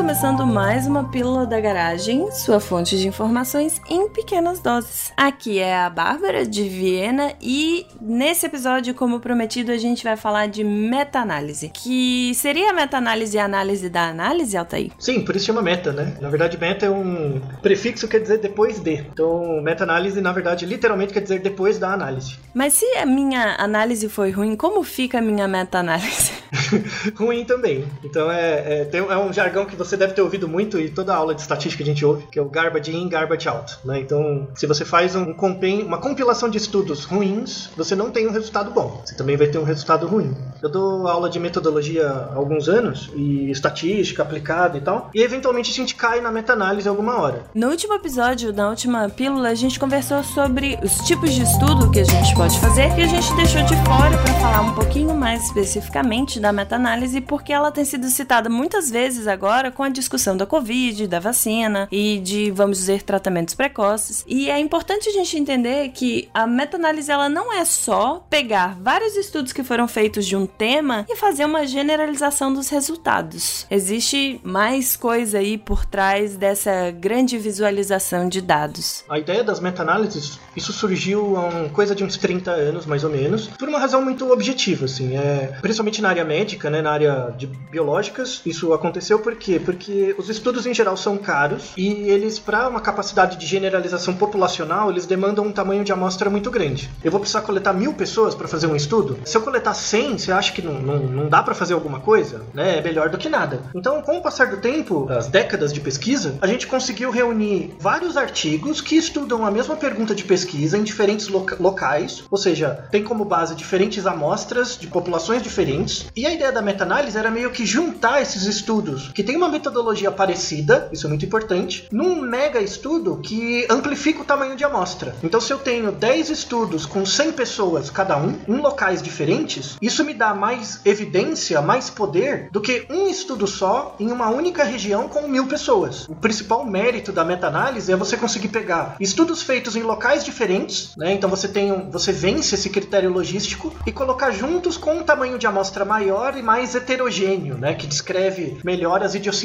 Começando mais uma Pílula da Garagem, sua fonte de informações em pequenas doses. Aqui é a Bárbara de Viena e nesse episódio, como prometido, a gente vai falar de meta-análise. Que seria a meta-análise a análise da análise, Altair? Sim, por isso chama meta, né? Na verdade, meta é um prefixo que quer dizer depois de. Então, meta-análise, na verdade, literalmente quer dizer depois da análise. Mas se a minha análise foi ruim, como fica a minha meta-análise? ruim também. Então, é, é, tem, é um jargão que você deve ter ouvido muito e toda aula de estatística a gente ouve, que é o garbage in, garbage out. Né? Então, se você faz um uma compilação de estudos ruins, você não tem um resultado bom. Você também vai ter um resultado ruim. Eu dou aula de metodologia há alguns anos e estatística aplicada e tal, e eventualmente a gente cai na meta-análise alguma hora. No último episódio, na última pílula, a gente conversou sobre os tipos de estudo que a gente pode fazer e a gente deixou de fora para falar um pouquinho mais especificamente da meta-análise porque ela tem sido citada muitas vezes agora com a discussão da Covid, da vacina e de, vamos dizer, tratamentos precoces. E é importante a gente entender que a meta-análise ela não é só pegar vários estudos que foram feitos de um tema e fazer uma generalização dos resultados. Existe mais coisa aí por trás dessa grande visualização de dados. A ideia das meta-análises, isso surgiu há uma coisa de uns 30 anos, mais ou menos, por uma razão muito objetiva, assim, é, principalmente na área médica, né, na área de biológicas, isso aconteceu por quê? Porque os estudos em geral são caros e eles, para uma capacidade de generalização populacional, eles demandam um tamanho de amostra muito grande. Eu vou precisar coletar mil pessoas para fazer um estudo? Se eu coletar 100, você acha que não, não, não dá para fazer alguma coisa? Né? É melhor do que nada. Então, com o passar do tempo, as décadas de pesquisa, a gente conseguiu reunir vários artigos que estudam a mesma pergunta de pesquisa em diferentes loca locais, ou seja, tem como base diferentes amostras de populações diferentes. E a ideia da meta-análise era meio que juntar esses estudos, que tem uma metodologia parecida, isso é muito importante, num mega estudo que amplifica o tamanho de amostra. Então, se eu tenho 10 estudos com 100 pessoas cada um, em locais diferentes, isso me dá mais evidência, mais poder do que um estudo só em uma única região com mil pessoas. O principal mérito da meta-análise é você conseguir pegar estudos feitos em locais diferentes, né? Então você tem um, você vence esse critério logístico e colocar juntos com um tamanho de amostra maior e mais heterogêneo, né? Que descreve melhor as idiosincrasias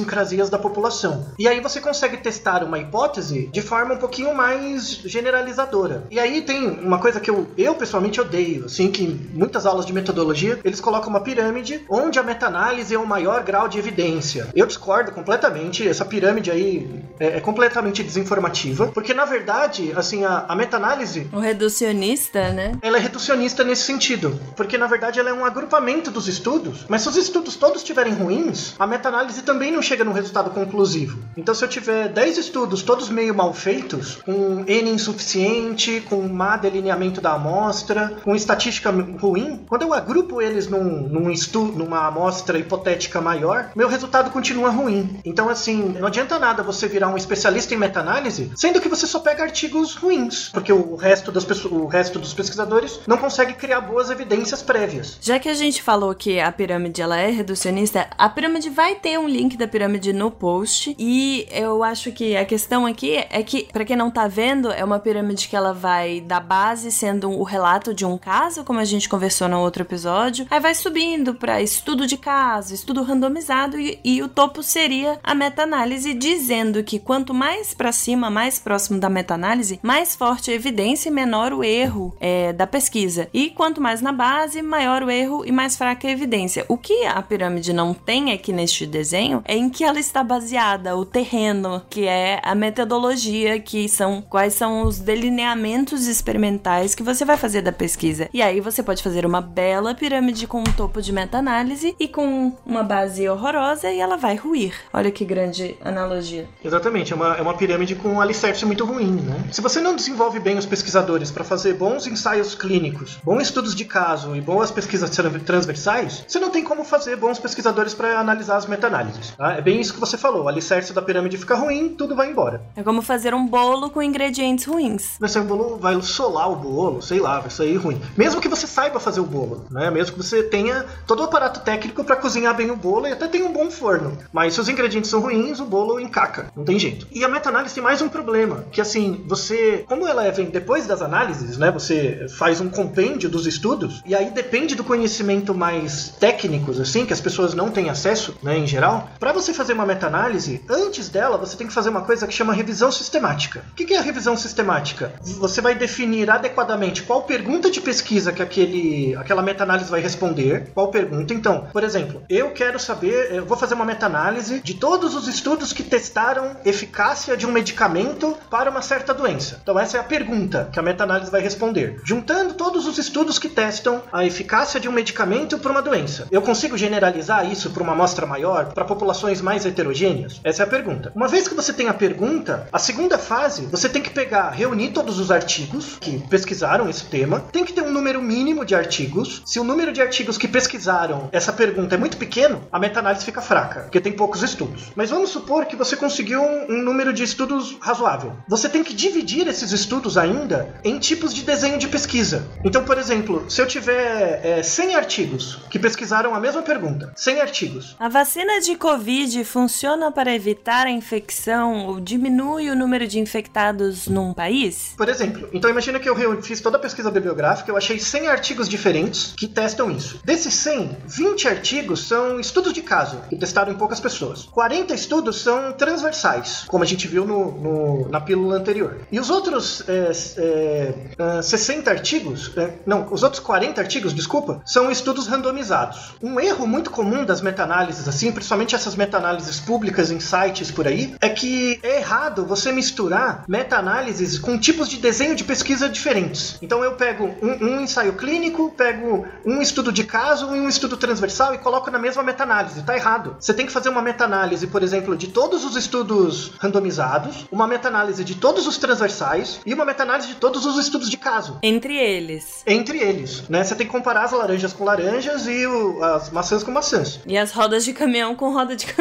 da população. E aí você consegue testar uma hipótese de forma um pouquinho mais generalizadora. E aí tem uma coisa que eu, eu pessoalmente odeio, assim, que em muitas aulas de metodologia eles colocam uma pirâmide onde a meta-análise é o maior grau de evidência. Eu discordo completamente, essa pirâmide aí é, é completamente desinformativa, porque na verdade, assim, a, a meta-análise. O reducionista, né? Ela é reducionista nesse sentido, porque na verdade ela é um agrupamento dos estudos, mas se os estudos todos estiverem ruins, a meta-análise também não chega num resultado conclusivo. Então, se eu tiver 10 estudos, todos meio mal feitos, com N insuficiente, com má delineamento da amostra, com estatística ruim, quando eu agrupo eles num, num estudo, numa amostra hipotética maior, meu resultado continua ruim. Então, assim, não adianta nada você virar um especialista em meta-análise, sendo que você só pega artigos ruins, porque o resto, das o resto dos pesquisadores não consegue criar boas evidências prévias. Já que a gente falou que a pirâmide ela é reducionista, a pirâmide vai ter um link da pirâmide no post e eu acho que a questão aqui é que, para quem não tá vendo, é uma pirâmide que ela vai da base sendo o relato de um caso, como a gente conversou no outro episódio, aí vai subindo para estudo de caso, estudo randomizado e, e o topo seria a meta-análise dizendo que quanto mais para cima, mais próximo da meta-análise, mais forte a evidência e menor o erro é, da pesquisa. E quanto mais na base, maior o erro e mais fraca a evidência. O que a pirâmide não tem aqui neste desenho é em que ela está baseada, o terreno, que é a metodologia, que são quais são os delineamentos experimentais que você vai fazer da pesquisa. E aí você pode fazer uma bela pirâmide com um topo de meta-análise e com uma base horrorosa e ela vai ruir. Olha que grande analogia. Exatamente, é uma, é uma pirâmide com um alicerce muito ruim, né? Se você não desenvolve bem os pesquisadores para fazer bons ensaios clínicos, bons estudos de caso e boas pesquisas transversais, você não tem como fazer bons pesquisadores para analisar as meta-análises. Tá? É bem isso que você falou. O alicerce da pirâmide fica ruim, tudo vai embora. É como fazer um bolo com ingredientes ruins. Vai sair um bolo, vai solar o bolo, sei lá, vai sair ruim. Mesmo que você saiba fazer o bolo, né? Mesmo que você tenha todo o aparato técnico para cozinhar bem o bolo e até tenha um bom forno. Mas se os ingredientes são ruins, o bolo encaca. Não tem jeito. E a meta-análise tem mais um problema, que assim, você, como ela vem depois das análises, né? Você faz um compêndio dos estudos e aí depende do conhecimento mais técnicos, assim, que as pessoas não têm acesso, né, em geral. Para você fazer uma meta-análise, antes dela você tem que fazer uma coisa que chama revisão sistemática. O que é a revisão sistemática? Você vai definir adequadamente qual pergunta de pesquisa que aquele, aquela meta-análise vai responder, qual pergunta. Então, por exemplo, eu quero saber, eu vou fazer uma meta-análise de todos os estudos que testaram eficácia de um medicamento para uma certa doença. Então, essa é a pergunta que a meta-análise vai responder. Juntando todos os estudos que testam a eficácia de um medicamento para uma doença, eu consigo generalizar isso para uma amostra maior, para populações mais heterogêneas? Essa é a pergunta. Uma vez que você tem a pergunta, a segunda fase, você tem que pegar, reunir todos os artigos que pesquisaram esse tema, tem que ter um número mínimo de artigos. Se o número de artigos que pesquisaram essa pergunta é muito pequeno, a meta-análise fica fraca, porque tem poucos estudos. Mas vamos supor que você conseguiu um, um número de estudos razoável. Você tem que dividir esses estudos ainda em tipos de desenho de pesquisa. Então, por exemplo, se eu tiver é, 100 artigos que pesquisaram a mesma pergunta, 100 artigos. A vacina de Covid funciona para evitar a infecção ou diminui o número de infectados num país? Por exemplo, então imagina que eu fiz toda a pesquisa bibliográfica, eu achei 100 artigos diferentes que testam isso. Desses 100, 20 artigos são estudos de caso, que testaram em poucas pessoas. 40 estudos são transversais, como a gente viu no, no na pílula anterior. E os outros é, é, 60 artigos, é, não, os outros 40 artigos, desculpa, são estudos randomizados. Um erro muito comum das meta-análises, assim, principalmente essas meta-análises públicas em sites por aí, é que é errado você misturar meta-análises com tipos de desenho de pesquisa diferentes. Então eu pego um, um ensaio clínico, pego um estudo de caso e um estudo transversal e coloco na mesma meta-análise. Tá errado. Você tem que fazer uma meta-análise, por exemplo, de todos os estudos randomizados, uma meta-análise de todos os transversais e uma meta-análise de todos os estudos de caso. Entre eles. Entre eles, né? Você tem que comparar as laranjas com laranjas e o, as maçãs com maçãs. E as rodas de caminhão com roda de caminhão.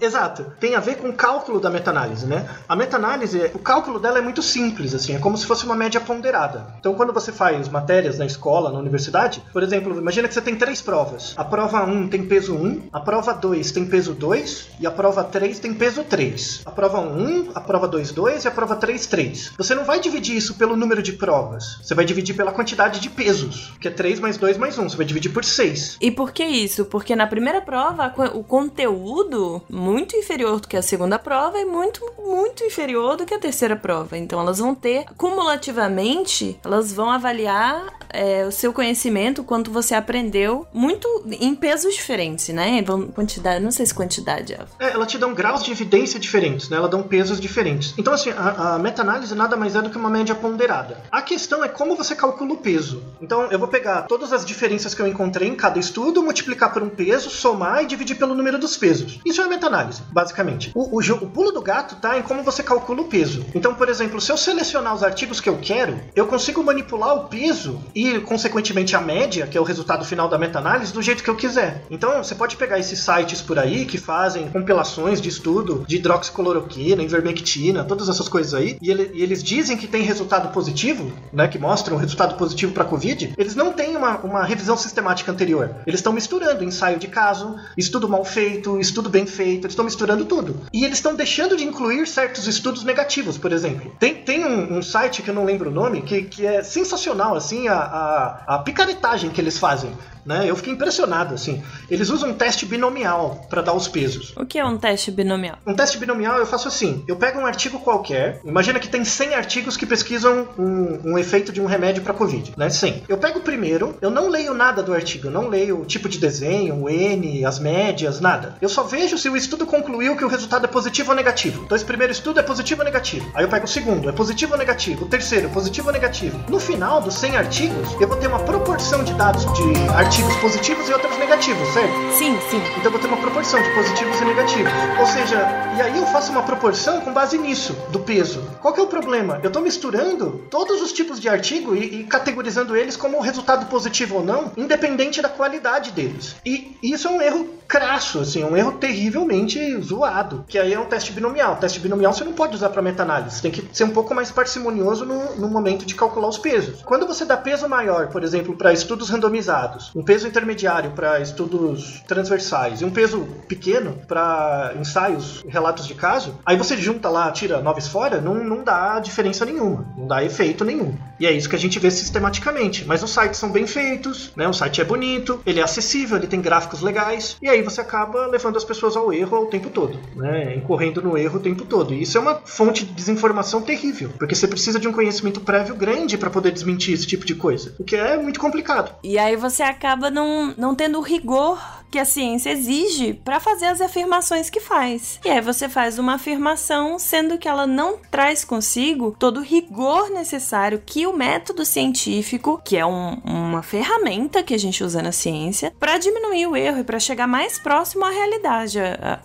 Exato. Tem a ver com o cálculo da meta-análise, né? A meta-análise, o cálculo dela é muito simples, assim, é como se fosse uma média ponderada. Então, quando você faz matérias na escola, na universidade, por exemplo, imagina que você tem três provas. A prova 1 tem peso 1, a prova 2 tem peso 2 e a prova 3 tem peso 3. A prova 1, a prova 2, 2 e a prova 3, 3. Você não vai dividir isso pelo número de provas, você vai dividir pela quantidade de pesos, que é 3 mais 2 mais 1, você vai dividir por 6. E por que isso? Porque na primeira prova, o conteúdo muito inferior do que a segunda prova e muito, muito inferior do que a terceira prova. Então elas vão ter, cumulativamente, elas vão avaliar é, o seu conhecimento, quanto você aprendeu, muito em pesos diferentes, né? Quantidade, não sei se quantidade é. é ela te dá um graus de evidência diferentes, né? Ela dá um pesos diferentes. Então, assim, a, a meta-análise nada mais é do que uma média ponderada. A questão é como você calcula o peso. Então, eu vou pegar todas as diferenças que eu encontrei em cada estudo, multiplicar por um peso, somar e dividir pelo número dos pesos. Isso é meta-análise, basicamente. O, o, o pulo do gato tá em como você calcula o peso. Então, por exemplo, se eu selecionar os artigos que eu quero, eu consigo manipular o peso e, consequentemente, a média, que é o resultado final da meta-análise, do jeito que eu quiser. Então, você pode pegar esses sites por aí que fazem compilações de estudo de hidroxicloroquina, ivermectina, todas essas coisas aí, e, ele, e eles dizem que tem resultado positivo, né, que mostram resultado positivo para Covid, eles não têm uma, uma revisão sistemática anterior. Eles estão misturando ensaio de caso, estudo mal feito, estudo bem feito, eles estão misturando tudo. E eles estão deixando de incluir certos estudos negativos, por exemplo. Tem, tem um, um site que eu não lembro o nome, que, que é sensacional, assim, a, a, a picaretagem que eles fazem. Né? Eu fiquei impressionado, assim. Eles usam um teste binomial para dar os pesos. O que é um teste binomial? Um teste binomial eu faço assim: eu pego um artigo qualquer, imagina que tem 100 artigos que pesquisam um, um efeito de um remédio para Covid, né? 100. Eu pego o primeiro, eu não leio nada do artigo, eu não leio o tipo de desenho, o N, as médias, nada. Eu só vejo se o estudo concluiu que o resultado é positivo ou negativo. Então esse primeiro estudo é positivo ou negativo. Aí eu pego o segundo, é positivo ou negativo. O terceiro, positivo ou negativo. No final dos 100 artigos, eu vou ter uma proporção de dados de artigos artigos positivos e outros negativos, certo? Sim, sim. Então eu vou ter uma proporção de positivos e negativos. Ou seja, e aí eu faço uma proporção com base nisso, do peso. Qual que é o problema? Eu estou misturando todos os tipos de artigo e, e, categorizando eles como resultado positivo ou não, independente da qualidade deles. E isso é um erro crasso, assim, um erro terrivelmente zoado. Que aí é um teste binomial. O teste binomial você não pode usar para meta-análise. Tem que ser um pouco mais parcimonioso no, no momento de calcular os pesos. Quando você dá peso maior, por exemplo, para estudos randomizados, um peso intermediário para estudos transversais e um peso pequeno para ensaios, relatos de caso, aí você junta lá, tira noves fora, não, não dá diferença nenhuma, não dá efeito nenhum. E é isso que a gente vê sistematicamente. Mas os sites são bem feitos, né? O site é bonito, ele é acessível, ele tem gráficos legais, e aí você acaba levando as pessoas ao erro o tempo todo, né? Incorrendo no erro o tempo todo. E isso é uma fonte de desinformação terrível, porque você precisa de um conhecimento prévio grande para poder desmentir esse tipo de coisa, o que é muito complicado. E aí você acaba não, não tendo rigor que a ciência exige para fazer as afirmações que faz. E aí você faz uma afirmação sendo que ela não traz consigo todo o rigor necessário que o método científico, que é um, uma ferramenta que a gente usa na ciência, para diminuir o erro e para chegar mais próximo à realidade,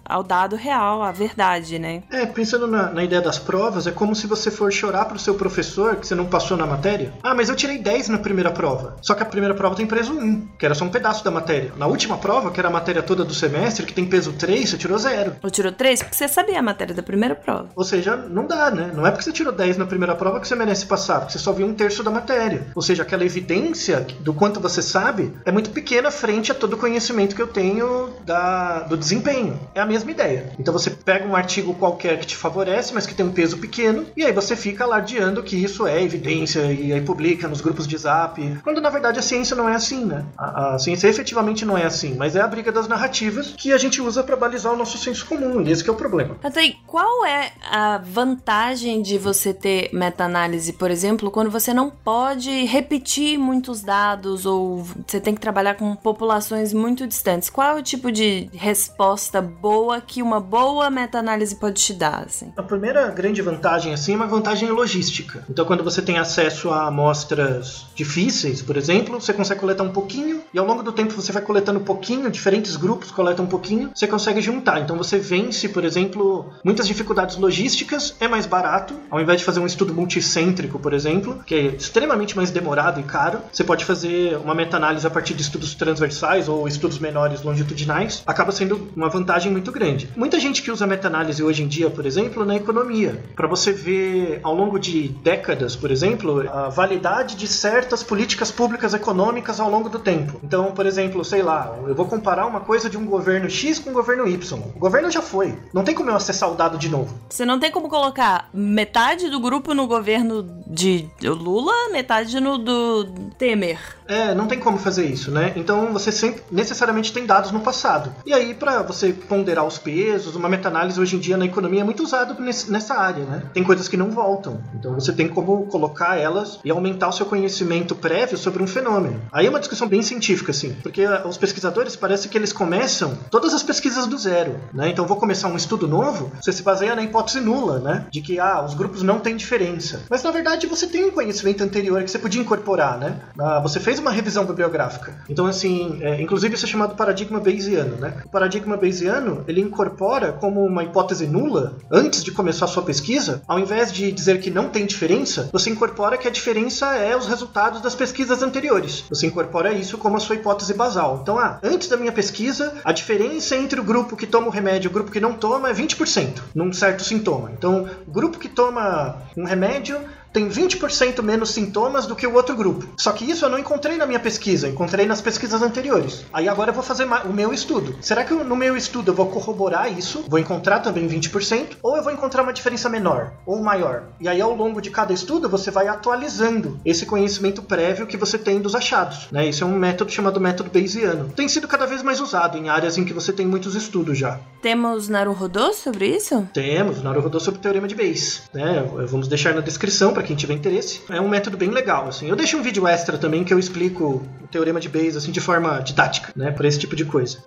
ao dado real, à verdade, né? É, pensando na, na ideia das provas, é como se você for chorar pro seu professor que você não passou na matéria. Ah, mas eu tirei 10 na primeira prova. Só que a primeira prova tem preso 1, que era só um pedaço da matéria. Na última prova, que era a matéria toda do semestre, que tem peso 3, você tirou zero. Ou tirou 3 porque você sabia a matéria da primeira prova. Ou seja, não dá, né? Não é porque você tirou 10 na primeira prova que você merece passar, porque você só viu um terço da matéria. Ou seja, aquela evidência do quanto você sabe é muito pequena frente a todo o conhecimento que eu tenho da, do desempenho. É a mesma ideia. Então você pega um artigo qualquer que te favorece, mas que tem um peso pequeno, e aí você fica alardeando que isso é evidência e aí publica nos grupos de zap. Quando na verdade a ciência não é assim, né? A, a ciência efetivamente não é assim, mas é a briga das narrativas que a gente usa para balizar o nosso senso comum, e esse é o problema. Então, qual é a vantagem de você ter meta-análise, por exemplo, quando você não pode repetir muitos dados ou você tem que trabalhar com populações muito distantes? Qual é o tipo de resposta boa que uma boa meta-análise pode te dar? Assim? A primeira grande vantagem assim é uma vantagem logística. Então, quando você tem acesso a amostras difíceis, por exemplo, você consegue coletar um pouquinho e ao longo do tempo você vai coletando um pouquinho diferentes grupos coletam um pouquinho, você consegue juntar. Então você vence, por exemplo, muitas dificuldades logísticas, é mais barato. Ao invés de fazer um estudo multicêntrico, por exemplo, que é extremamente mais demorado e caro, você pode fazer uma meta-análise a partir de estudos transversais ou estudos menores longitudinais. Acaba sendo uma vantagem muito grande. Muita gente que usa meta-análise hoje em dia, por exemplo, na economia, para você ver ao longo de décadas, por exemplo, a validade de certas políticas públicas econômicas ao longo do tempo. Então, por exemplo, sei lá, eu vou comparar uma coisa de um governo X com um governo Y. O governo já foi. Não tem como eu o dado de novo. Você não tem como colocar metade do grupo no governo de Lula, metade no do Temer. É, não tem como fazer isso, né? Então você sempre necessariamente tem dados no passado. E aí, para você ponderar os pesos, uma meta-análise hoje em dia na economia é muito usado nessa área, né? Tem coisas que não voltam. Então você tem como colocar elas e aumentar o seu conhecimento prévio sobre um fenômeno. Aí é uma discussão bem científica, assim, porque os pesquisadores parece que eles começam todas as pesquisas do zero, né? Então vou começar um estudo novo, você se baseia na hipótese nula, né? De que ah, os grupos não têm diferença. Mas na verdade você tem um conhecimento anterior que você podia incorporar, né? Ah, você fez uma revisão bibliográfica. Então assim, é, inclusive isso é chamado paradigma bayesiano, né? O paradigma bayesiano ele incorpora como uma hipótese nula antes de começar a sua pesquisa, ao invés de dizer que não tem diferença, você incorpora que a diferença é os resultados das pesquisas anteriores. Você incorpora isso como a sua hipótese basal. Então, ah, antes da minha pesquisa, a diferença entre o grupo que toma o remédio e o grupo que não toma é 20% num certo sintoma. Então, o grupo que toma um remédio tem 20% menos sintomas do que o outro grupo. Só que isso eu não encontrei na minha pesquisa, encontrei nas pesquisas anteriores. Aí agora eu vou fazer o meu estudo. Será que no meu estudo eu vou corroborar isso? Vou encontrar também 20%? Ou eu vou encontrar uma diferença menor ou maior? E aí ao longo de cada estudo você vai atualizando esse conhecimento prévio que você tem dos achados. Né? Isso é um método chamado método Bayesiano. Tem sido cada vez mais usado em áreas em que você tem muitos estudos já. Temos Naruhodô sobre isso? Temos, Naruhodô sobre o teorema de Bayes. Né? Vamos deixar na descrição para quem tiver interesse. É um método bem legal, assim. Eu deixo um vídeo extra também que eu explico o teorema de Bayes assim de forma didática, né, para esse tipo de coisa.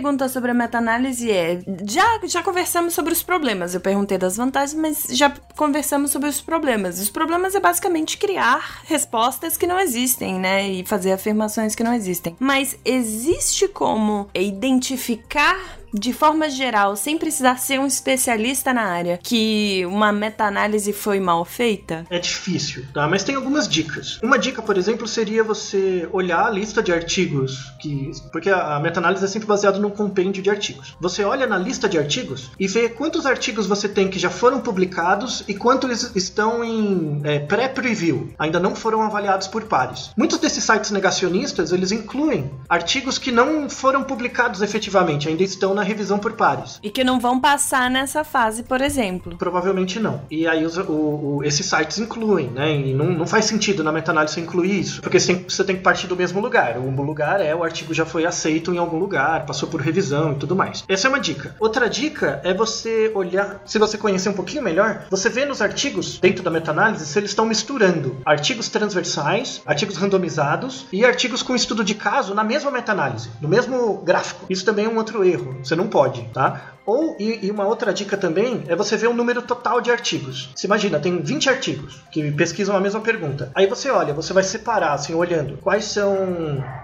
Pergunta sobre a meta-análise é: já, já conversamos sobre os problemas. Eu perguntei das vantagens, mas já conversamos sobre os problemas. Os problemas é basicamente criar respostas que não existem, né? E fazer afirmações que não existem. Mas existe como identificar de forma geral, sem precisar ser um especialista na área, que uma meta-análise foi mal feita? É difícil, tá? Mas tem algumas dicas. Uma dica, por exemplo, seria você olhar a lista de artigos que. Porque a meta-análise é sempre baseada num compêndio de artigos. Você olha na lista de artigos e vê quantos artigos você tem que já foram publicados e quantos estão em é, pré-preview, ainda não foram avaliados por pares. Muitos desses sites negacionistas eles incluem artigos que não foram publicados efetivamente, ainda estão na revisão por pares. E que não vão passar nessa fase, por exemplo. Provavelmente não. E aí os, o, o, esses sites incluem, né? E não, não faz sentido na meta-análise incluir isso, porque você tem, você tem que partir do mesmo lugar. O lugar é o artigo já foi aceito em algum lugar, passou por revisão e tudo mais. Essa é uma dica. Outra dica é você olhar, se você conhecer um pouquinho melhor, você vê nos artigos dentro da meta-análise se eles estão misturando artigos transversais, artigos randomizados e artigos com estudo de caso na mesma meta-análise, no mesmo gráfico. Isso também é um outro erro. Você não pode, tá? Ou, e, e, uma outra dica também é você ver o número total de artigos. Você imagina, tem 20 artigos que pesquisam a mesma pergunta. Aí você olha, você vai separar, assim, olhando quais são,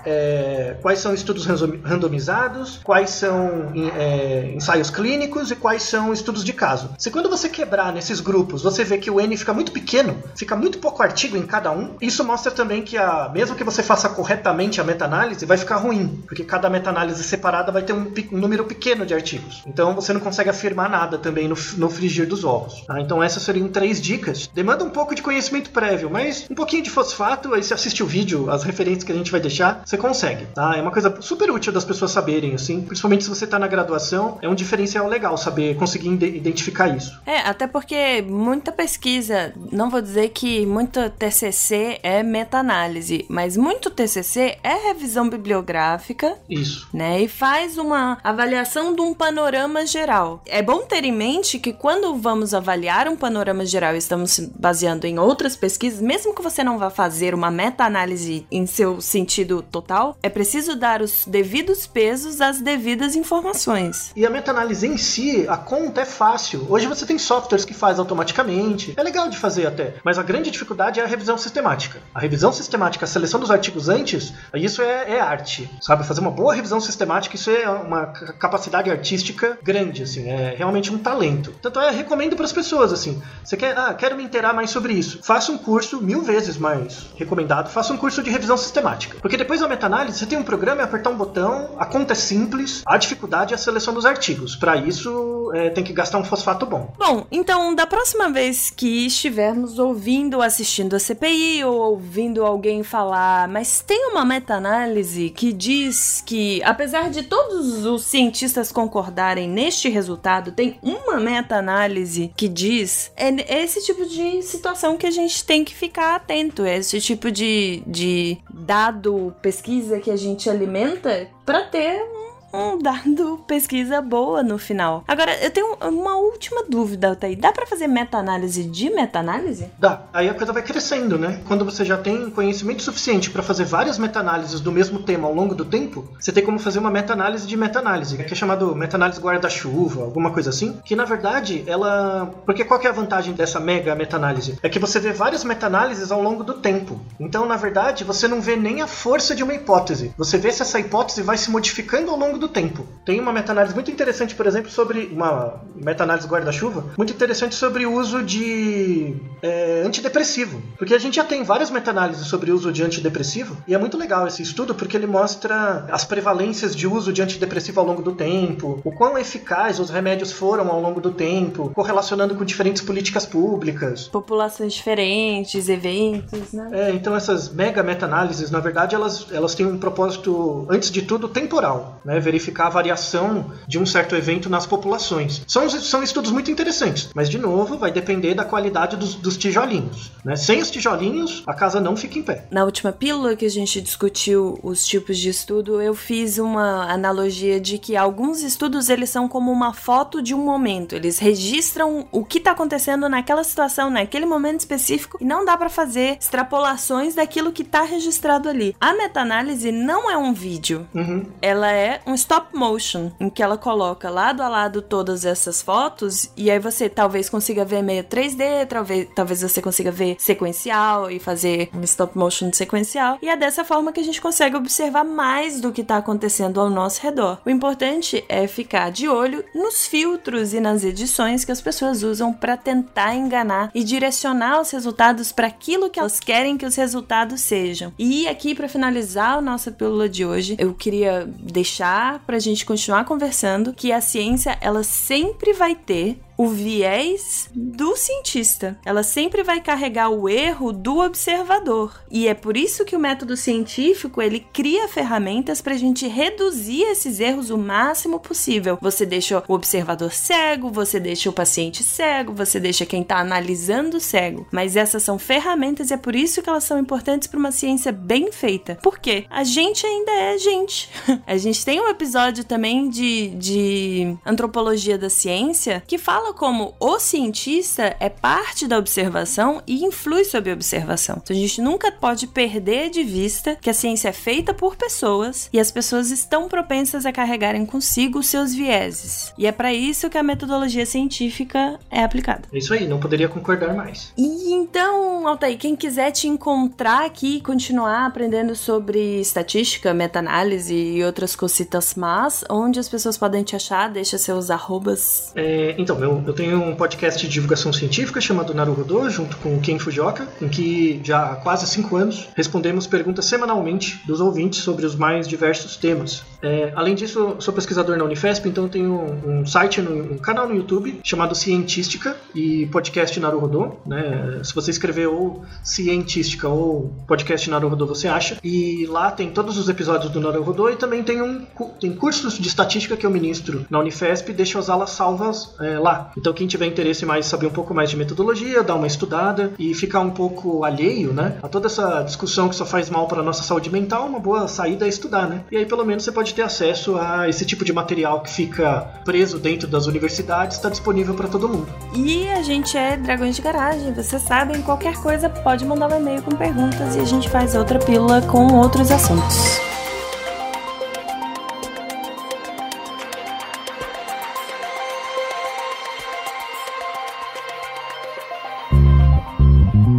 é, quais são estudos randomizados, quais são é, ensaios clínicos e quais são estudos de caso. Se quando você quebrar nesses grupos, você vê que o N fica muito pequeno, fica muito pouco artigo em cada um, isso mostra também que, a, mesmo que você faça corretamente a meta-análise, vai ficar ruim, porque cada meta-análise separada vai ter um, um número pequeno de artigos. Então você não consegue afirmar nada também no, no frigir dos ovos. Tá? Então essas seriam três dicas. Demanda um pouco de conhecimento prévio, mas um pouquinho de fosfato, aí você assiste o vídeo, as referências que a gente vai deixar, você consegue. Tá? É uma coisa super útil das pessoas saberem, assim, principalmente se você está na graduação, é um diferencial legal saber conseguir identificar isso. É, até porque muita pesquisa, não vou dizer que muita TCC é meta-análise, mas muito TCC é revisão bibliográfica. Isso. Né? E faz uma avaliação de um panorama geral. É bom ter em mente que quando vamos avaliar um panorama geral estamos se baseando em outras pesquisas, mesmo que você não vá fazer uma meta-análise em seu sentido total, é preciso dar os devidos pesos às devidas informações. E a meta-análise em si, a conta é fácil. Hoje você tem softwares que faz automaticamente. É legal de fazer até, mas a grande dificuldade é a revisão sistemática. A revisão sistemática, a seleção dos artigos antes, isso é, é arte, sabe? Fazer uma boa revisão sistemática, isso é uma capacidade artística grande grande, assim, é realmente um talento. Tanto é, recomendo para as pessoas, assim, você quer, ah, quero me inteirar mais sobre isso. Faça um curso, mil vezes mais recomendado, faça um curso de revisão sistemática. Porque depois da meta-análise, você tem um programa, é apertar um botão, a conta é simples, a dificuldade é a seleção dos artigos. Para isso, é, tem que gastar um fosfato bom. Bom, então, da próxima vez que estivermos ouvindo, assistindo a CPI ou ouvindo alguém falar, mas tem uma meta-análise que diz que, apesar de todos os cientistas concordarem neste resultado tem uma meta-análise que diz é esse tipo de situação que a gente tem que ficar atento, é esse tipo de, de dado, pesquisa que a gente alimenta para ter um dado pesquisa boa no final. Agora, eu tenho uma última dúvida, Altair. Dá para fazer meta-análise de meta-análise? Dá. Aí a coisa vai crescendo, né? Quando você já tem conhecimento suficiente para fazer várias meta-análises do mesmo tema ao longo do tempo, você tem como fazer uma meta-análise de meta-análise, que é chamado meta-análise guarda-chuva, alguma coisa assim, que na verdade ela... Porque qual que é a vantagem dessa mega meta-análise? É que você vê várias meta-análises ao longo do tempo. Então, na verdade, você não vê nem a força de uma hipótese. Você vê se essa hipótese vai se modificando ao longo do do tempo. Tem uma meta-análise muito interessante, por exemplo, sobre uma meta-análise guarda-chuva, muito interessante sobre o uso de é, antidepressivo. Porque a gente já tem várias meta-análises sobre o uso de antidepressivo, e é muito legal esse estudo porque ele mostra as prevalências de uso de antidepressivo ao longo do tempo, o quão eficaz os remédios foram ao longo do tempo, correlacionando com diferentes políticas públicas. Populações diferentes, eventos, né? É, então essas mega meta-análises, na verdade, elas, elas têm um propósito, antes de tudo, temporal, né? Verificar a variação de um certo evento nas populações. São, são estudos muito interessantes, mas de novo vai depender da qualidade dos, dos tijolinhos. Né? Sem os tijolinhos, a casa não fica em pé. Na última pílula que a gente discutiu os tipos de estudo, eu fiz uma analogia de que alguns estudos eles são como uma foto de um momento. Eles registram o que está acontecendo naquela situação, naquele momento específico, e não dá para fazer extrapolações daquilo que está registrado ali. A meta-análise não é um vídeo, uhum. ela é um stop motion, em que ela coloca lado a lado todas essas fotos e aí você talvez consiga ver meio 3D, talvez, talvez você consiga ver sequencial e fazer um stop motion sequencial. E é dessa forma que a gente consegue observar mais do que está acontecendo ao nosso redor. O importante é ficar de olho nos filtros e nas edições que as pessoas usam para tentar enganar e direcionar os resultados para aquilo que elas querem que os resultados sejam. E aqui para finalizar a nossa pílula de hoje, eu queria deixar para a gente continuar conversando que a ciência ela sempre vai ter o viés do cientista. Ela sempre vai carregar o erro do observador. E é por isso que o método científico ele cria ferramentas para a gente reduzir esses erros o máximo possível. Você deixa o observador cego, você deixa o paciente cego, você deixa quem está analisando cego. Mas essas são ferramentas e é por isso que elas são importantes para uma ciência bem feita. Por quê? A gente ainda é gente. a gente tem um episódio também de, de antropologia da ciência que fala fala como o cientista é parte da observação e influi sobre a observação. Então a gente nunca pode perder de vista que a ciência é feita por pessoas e as pessoas estão propensas a carregarem consigo seus vieses. E é para isso que a metodologia científica é aplicada. É isso aí, não poderia concordar mais. E então, Altair, quem quiser te encontrar aqui e continuar aprendendo sobre estatística, meta-análise e outras cositas más, onde as pessoas podem te achar, deixa seus arrobas. É, então, meu eu tenho um podcast de divulgação científica chamado Naruhodô, junto com o Ken Fujioka, em que já há quase cinco anos respondemos perguntas semanalmente dos ouvintes sobre os mais diversos temas. É, além disso, sou pesquisador na Unifesp, então tenho um site, um canal no YouTube chamado Cientística e podcast Naruhodô. Né? Se você escrever ou Cientística ou podcast Naruhodô, você acha. E lá tem todos os episódios do Naruhodô e também tem, um, tem cursos de estatística que eu ministro na Unifesp e deixo as aulas salvas é, lá. Então quem tiver interesse mais saber um pouco mais de metodologia, dar uma estudada e ficar um pouco alheio, né, a toda essa discussão que só faz mal para nossa saúde mental, uma boa saída é estudar, né? E aí pelo menos você pode ter acesso a esse tipo de material que fica preso dentro das universidades, está disponível para todo mundo. E a gente é Dragões de Garagem, vocês sabem, qualquer coisa pode mandar um e-mail com perguntas e a gente faz outra pílula com outros assuntos.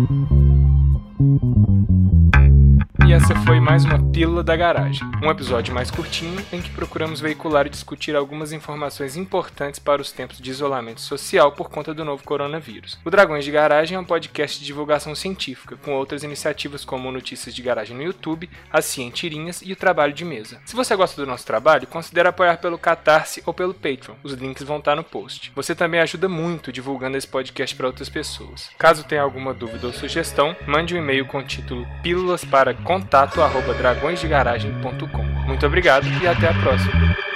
thank you. Mais uma Pílula da Garagem, um episódio mais curtinho em que procuramos veicular e discutir algumas informações importantes para os tempos de isolamento social por conta do novo coronavírus. O Dragões de Garagem é um podcast de divulgação científica, com outras iniciativas como notícias de garagem no YouTube, as cientirinhas e o trabalho de mesa. Se você gosta do nosso trabalho, considere apoiar pelo Catarse ou pelo Patreon. Os links vão estar no post. Você também ajuda muito divulgando esse podcast para outras pessoas. Caso tenha alguma dúvida ou sugestão, mande um e-mail com o título pílulas para contato dragõesdegaragem.com. Muito obrigado e até a próxima.